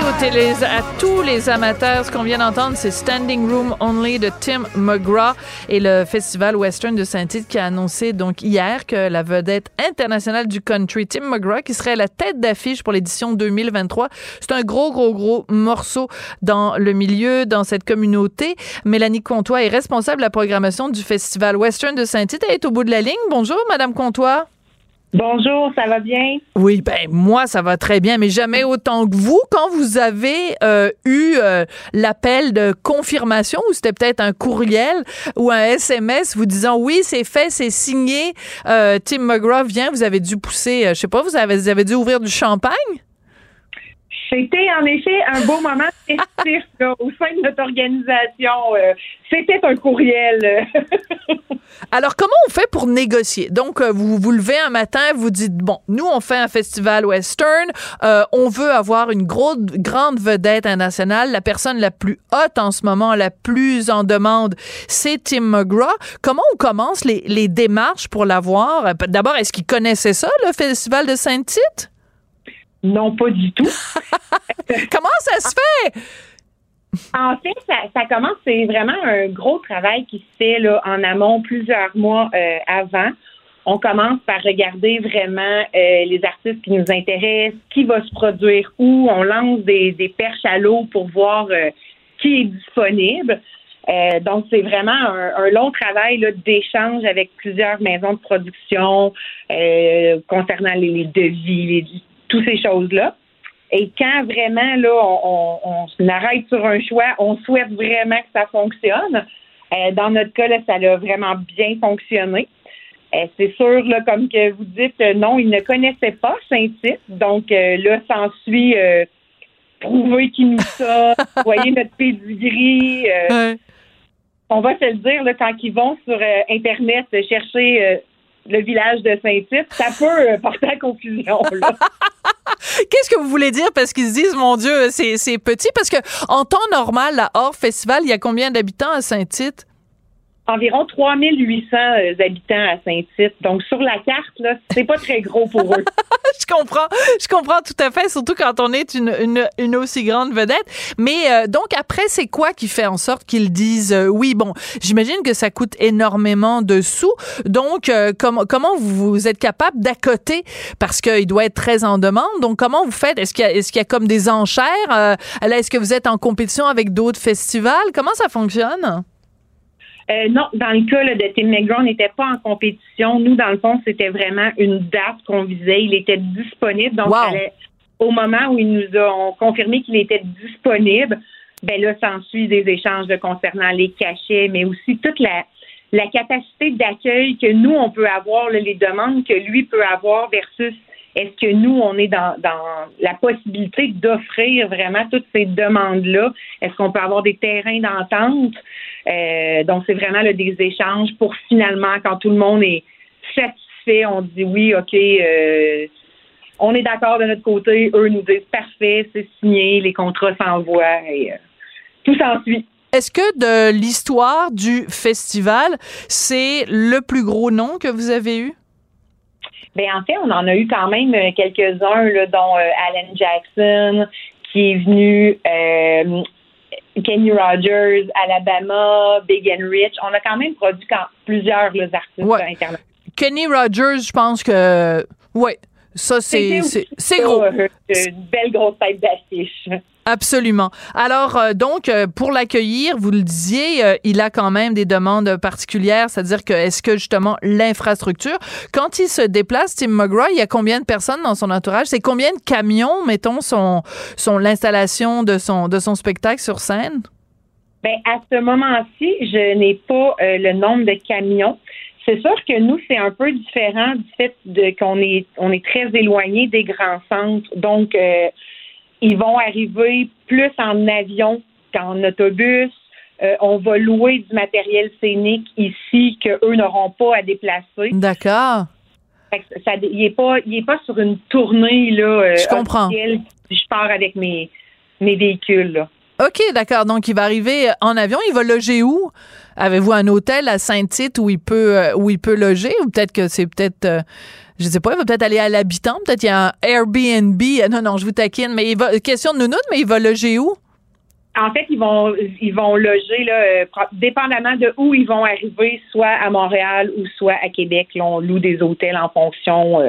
à tous les amateurs, ce qu'on vient d'entendre, c'est Standing Room Only de Tim McGraw et le Festival Western de Saint-Tite qui a annoncé donc hier que la vedette internationale du country, Tim McGraw, qui serait la tête d'affiche pour l'édition 2023. C'est un gros, gros, gros morceau dans le milieu, dans cette communauté. Mélanie Comtois est responsable de la programmation du Festival Western de Saint-Tite. Elle est au bout de la ligne. Bonjour, Madame Comtois. Bonjour, ça va bien? Oui, ben moi ça va très bien, mais jamais autant que vous quand vous avez euh, eu euh, l'appel de confirmation ou c'était peut-être un courriel ou un SMS vous disant oui c'est fait, c'est signé, euh, Tim McGraw vient, vous avez dû pousser, euh, je sais pas, vous avez, vous avez dû ouvrir du champagne? C'était en effet un beau moment festif là, au sein de notre organisation. Euh, C'était un courriel. Alors comment on fait pour négocier? Donc euh, vous vous levez un matin, vous dites bon, nous on fait un festival western, euh, on veut avoir une grosse grande vedette internationale, la personne la plus haute en ce moment, la plus en demande, c'est Tim McGraw. Comment on commence les, les démarches pour l'avoir? Euh, D'abord, est-ce qu'il connaissait ça le festival de Saint-Tite? Non, pas du tout. Comment ça se fait? En fait, ça, ça commence, c'est vraiment un gros travail qui se fait là, en amont plusieurs mois euh, avant. On commence par regarder vraiment euh, les artistes qui nous intéressent, qui va se produire où. On lance des, des perches à l'eau pour voir euh, qui est disponible. Euh, donc, c'est vraiment un, un long travail d'échange avec plusieurs maisons de production euh, concernant les, les devis, les, toutes ces choses-là. Et quand vraiment là, on, on, on arrête sur un choix, on souhaite vraiment que ça fonctionne. Euh, dans notre cas, là, ça a vraiment bien fonctionné. Euh, c'est sûr, là, comme que vous dites, euh, non, il ne connaissait pas Saint-Tite. Donc là, s'ensuit prouver qu'il nous sommes, voyez notre pedigree. Ouais. on va se le dire, là, quand ils vont sur Internet chercher le village de Saint-Tite, ça peut euh, porter à confusion. Qu'est-ce que vous voulez dire parce qu'ils se disent mon Dieu, c'est c'est petit? Parce que en temps normal, la hors festival, il y a combien d'habitants à Saint-Tite? Environ 3800 euh, habitants à Saint-Tite. Donc, sur la carte, là, c'est pas très gros pour eux. je comprends, je comprends tout à fait, surtout quand on est une, aussi grande vedette. Mais euh, donc après, c'est quoi qui fait en sorte qu'ils disent euh, oui Bon, j'imagine que ça coûte énormément de sous. Donc, euh, comment comment vous, êtes capable d'accoter parce qu'il doit être très en demande. Donc, comment vous faites? Est-ce qu'il y y a comme des enchères Euh, Est-ce que vous êtes en compétition avec d'autres festivals? Comment ça fonctionne? Euh, non, dans le cas là, de Tim McGraw, on n'était pas en compétition. Nous, dans le fond, c'était vraiment une date qu'on visait. Il était disponible. Donc, Wow. fallait- au moment où ils nous ont confirmé qu'il était disponible, ben là, s'ensuit des échanges de concernant les cachets, mais aussi toute la, la capacité d'accueil que nous, on peut avoir, là, les demandes que lui peut avoir versus est-ce que nous, on est dans, dans la possibilité d'offrir vraiment toutes ces demandes-là? Est-ce qu'on peut avoir des terrains d'entente? Euh, donc, c'est vraiment là, des échanges pour finalement, quand tout le monde est satisfait, on dit oui, OK, euh, on est d'accord de notre côté. Eux nous disent parfait, c'est signé, les contrats s'envoient et euh, tout s'ensuit. Est-ce que de l'histoire du festival, c'est le plus gros nom que vous avez eu? Ben, en fait, on en a eu quand même quelques-uns, là, dont euh, Alan Jackson, qui est venu, euh, Kenny Rogers, Alabama, Big and Rich. On a quand même produit quand, plusieurs là, artistes Ouais. internationaux. Kenny Rogers, je pense que. Ouais. Ça, c'est gros. euh, Une belle grosse tête d'affiche. Absolument. Alors, euh, donc, euh, pour l'accueillir, vous le disiez, euh, il a quand même des demandes particulières, c'est-à-dire que est-ce que justement l'infrastructure, quand il se déplace, Tim McGraw, il y a combien de personnes dans son entourage? C'est combien de camions, mettons, son, son, l'installation de son, de son spectacle sur scène? Ben, à ce moment-ci, je n'ai pas le nombre de camions. C'est sûr que nous, c'est un peu différent du fait de qu'on est on est très éloigné des grands centres. Donc, euh, ils vont arriver plus en avion qu'en autobus. Euh, on va louer du matériel scénique ici que eux n'auront pas à déplacer. D'accord. Ça, il est pas, il est pas sur une tournée là. euh, Je comprends. officielle, puis je pars avec mes mes véhicules. Là. OK, d'accord. Donc, il va arriver en avion. Il va loger où? Avez-vous un hôtel à Saint-Tite où il peut euh, où il peut loger? Ou peut-être que c'est peut-être euh, je sais pas, il va peut-être aller à l'habitant, peut-être il y a un Airbnb. Euh, Non, non, je vous taquine, mais il va question de nounoun, mais il va loger où? En fait, ils vont ils vont loger là, dépendamment de où ils vont arriver, soit à Montréal ou soit à Québec. Là, on loue des hôtels en fonction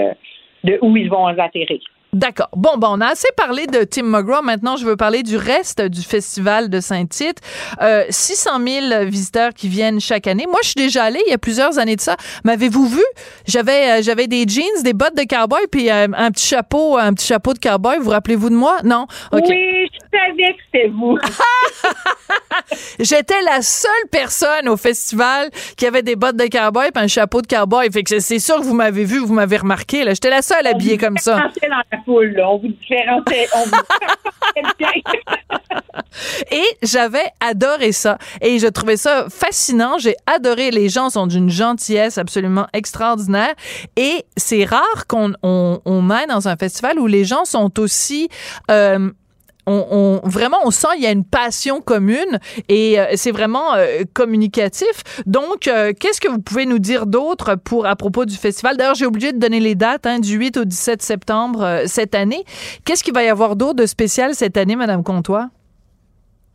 de où ils vont atterrir. D'accord. Bon, ben, on a assez parlé de Tim McGraw. Maintenant, je veux parler du reste du festival de Saint-Tite. Euh, 600 000 visiteurs qui viennent chaque année. Moi, je suis déjà allée il y a plusieurs années de ça. M'avez-vous vu? J'avais, euh, j'avais des jeans, des bottes de cowboy, puis euh, un petit chapeau, un petit chapeau de cowboy. Vous rappelez-vous de moi? Non? OK. Oui, je savais que c'était vous. J'étais la seule personne au festival qui avait des bottes de cowboy et un chapeau de cowboy. Fait que c'est sûr que vous m'avez vu, vous m'avez remarqué. Là. J'étais la seule habillée comme ça. On vous. On vous. Et j'avais adoré ça. Et je trouvais ça fascinant. J'ai adoré. Les gens sont d'une gentillesse absolument extraordinaire. Et c'est rare qu'on on, on dans un festival où les gens sont aussi... euh, on, on- vraiment, on sent il y a une passion commune et euh, c'est vraiment euh, communicatif. Donc, euh, qu'est-ce que vous pouvez nous dire d'autre pour à propos du festival? D'ailleurs, j'ai oublié de donner les dates hein, du 8 au 17 septembre cette année. Qu'est-ce qu'il va y avoir d'autre de spécial cette année, Madame Comtois?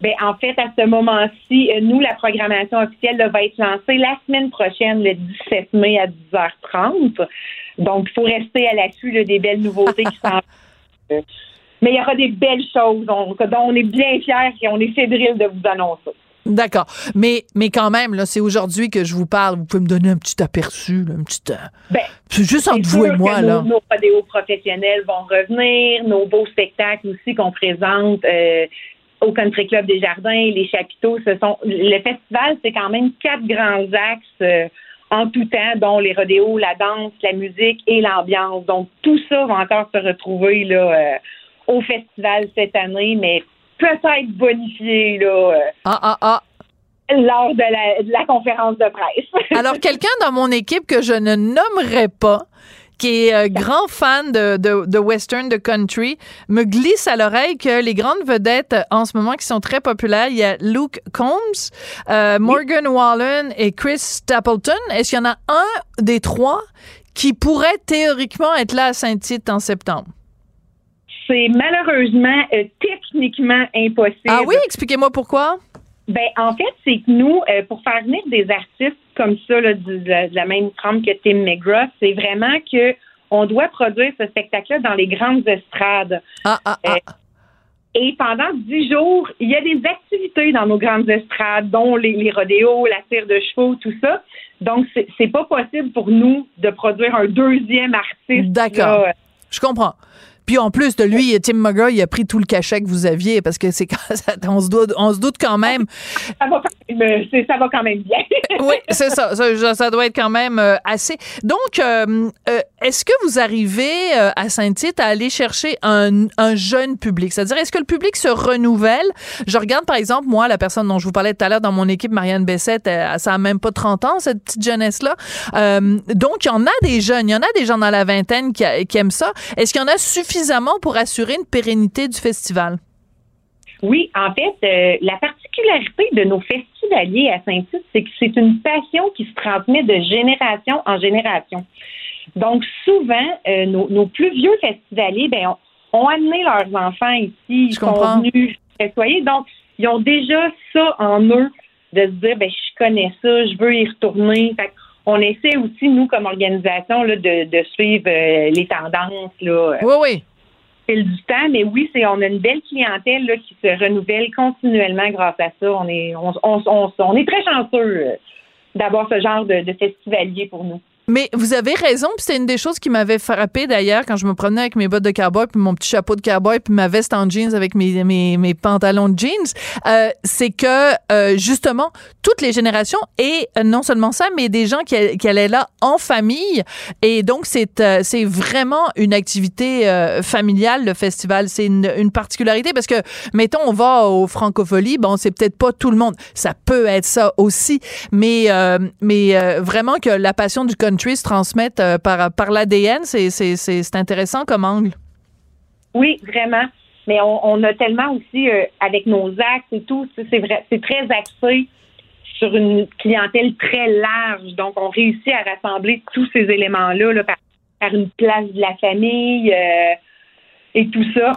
Ben, en fait, à ce moment-ci, nous, la programmation officielle là, va être lancée la semaine prochaine, le 17 mai à 10h30. Donc, il faut rester à l'affût des belles nouveautés qui s'en Mais il y aura des belles choses on- dont on est bien fiers et on est fébrile de vous annoncer. D'accord. Mais, mais quand même, là, c'est aujourd'hui que je vous parle. Vous pouvez me donner un petit aperçu, là, un petit. euh, Ben, c'est juste entre vous et moi, là. Nos, nos rodéos professionnels vont revenir, nos beaux spectacles aussi qu'on présente euh, au Country Club des Jardins, les chapiteaux. Ce sont le festival, c'est quand même quatre grands axes euh, en tout temps, dont les rodéos, la danse, la musique et l'ambiance. Donc tout ça va encore se retrouver là au festival cette année, mais peut-être bonifié là euh, Ah, ah, ah. lors de la, de la conférence de presse. Alors, quelqu'un dans mon équipe que je ne nommerai pas, qui est euh, grand fan de, de, de western, de country, me glisse à l'oreille que les grandes vedettes euh, en ce moment qui sont très populaires, il y a Luke Combs, euh, Morgan Wallen et Chris Stapleton. Est-ce qu'il y en a un des trois qui pourrait théoriquement être là à Saint-Tite en septembre? C'est malheureusement euh, techniquement impossible. Ah oui? Expliquez-moi pourquoi. Ben, en fait, c'est que nous, euh, pour faire venir des artistes comme ça, là, de, la, de la même trempe que Tim McGraw, c'est vraiment que on doit produire ce spectacle-là dans les grandes estrades. Ah, ah, ah. Euh, et pendant dix jours, il y a des activités dans nos grandes estrades, dont les, les rodéos, la tire de chevaux, tout ça. Donc, c'est pas possible pour nous de produire un deuxième artiste. D'accord. Je comprends. Puis en plus de lui, Tim McGraw, il a pris tout le cachet que vous aviez parce que c'est quand- on se doute, on se doute quand même. Ça va quand même, euh, ça va quand même bien. oui, c'est ça, ça. ça doit être quand même euh, assez. Donc, euh, est-ce que vous arrivez à Saint-Tite à aller chercher un, un jeune public? C'est-à-dire, est-ce que le public se renouvelle? Je regarde, par exemple, moi, la personne dont je vous parlais tout à l'heure dans mon équipe, Marianne Bessette, ça a même pas 30 ans, cette petite jeunesse-là. Euh, donc, il y en a des jeunes, il y en a des gens dans la vingtaine qui, qui aiment ça. Est-ce qu'il y en a suffisamment pour assurer une pérennité du festival? Oui, en fait, euh, la particularité de nos festivaliers à Saint-Tite, c'est que c'est une passion qui se transmet de génération en génération. Donc, souvent, euh, nos, nos plus vieux festivaliers ben, ont, ont amené leurs enfants ici, ils sont venus festoyer. Donc, ils ont déjà ça en eux de se dire, ben, je connais ça, je veux y retourner. Fait on essaie aussi, nous, comme organisation, là, de, de suivre euh, les tendances. Là, Oui, oui. fil du temps, mais oui, c'est on a une belle clientèle là, qui se renouvelle continuellement grâce à ça. On est on, on, on, on est très chanceux euh, d'avoir ce genre de, de festivalier pour nous. Mais vous avez raison, puis c'est une des choses qui m'avait frappé d'ailleurs quand je me promenais avec mes bottes de cowboy puis mon petit chapeau de cowboy puis ma veste en jeans avec mes, mes, mes pantalons de jeans, euh, c'est que euh, justement toutes les générations et non seulement ça, mais des gens qui, qui allaient là en famille. Et donc c'est euh, c'est vraiment une activité euh, familiale le festival, c'est une, une particularité parce que mettons on va au Francophonie, bon c'est peut-être pas tout le monde, ça peut être ça aussi, mais euh, mais vraiment que la passion du country se transmette euh, par, par l'ADN, c'est, intéressant comme angle. Oui, vraiment. Mais on, a tellement aussi euh, avec nos actes et tout, c'est très axé sur une clientèle très large. Donc, on réussit à rassembler tous ces éléments-là là, par, une place de la famille euh, et tout ça.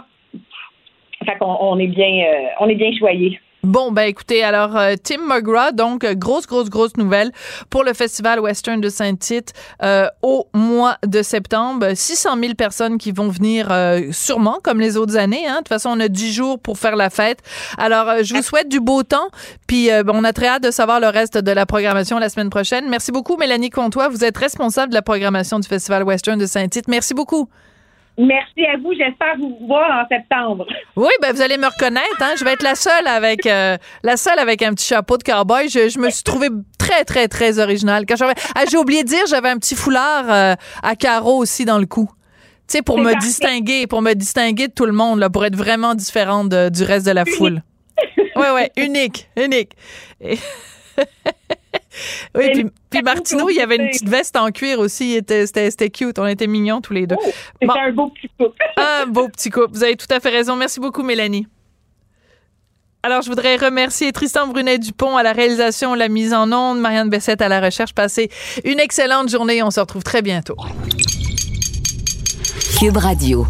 Fait qu'on on est bien, on est bien choyés. Bon, ben écoutez, alors euh, Tim McGraw, donc euh, grosse, grosse, grosse nouvelle pour le Festival Western de Saint-Tite euh, au mois de septembre. 600 000 personnes qui vont venir euh, sûrement, comme les autres années. Hein. De toute façon, on a 10 jours pour faire la fête. Alors, euh, je vous souhaite du beau temps, puis euh, on a très hâte de savoir le reste de la programmation la semaine prochaine. Merci beaucoup, Mélanie Comtois. Vous êtes responsable de la programmation du Festival Western de Saint-Tite. Merci beaucoup. Merci à vous. J'espère vous voir en septembre. Oui, ben vous allez me reconnaître. Hein? Je vais être la seule avec euh, la seule avec un petit chapeau de cowboy. Je, je me suis trouvée très très très originale. Quand j'avais, ah, j'ai oublié de dire, j'avais un petit foulard euh, à carreaux aussi dans le cou. Tu sais, pour me parfait. distinguer, pour me distinguer de tout le monde, là, pour être vraiment différente de- du reste de la foule. Ouais, ouais, unique, unique. Et- oui, puis, puis Martineau, il y avait une petite veste en cuir aussi. il était- C'était c'était cute. On était mignons tous les deux. Oh, C'était Bon. un beau petit couple. Un beau petit couple. Vous avez tout à fait raison. Merci beaucoup, Mélanie. Alors, je voudrais remercier Tristan Brunet-Dupont à la réalisation, la mise en onde, Marianne Bessette à la recherche. Passez une excellente journée. On se retrouve très bientôt. Cube Radio.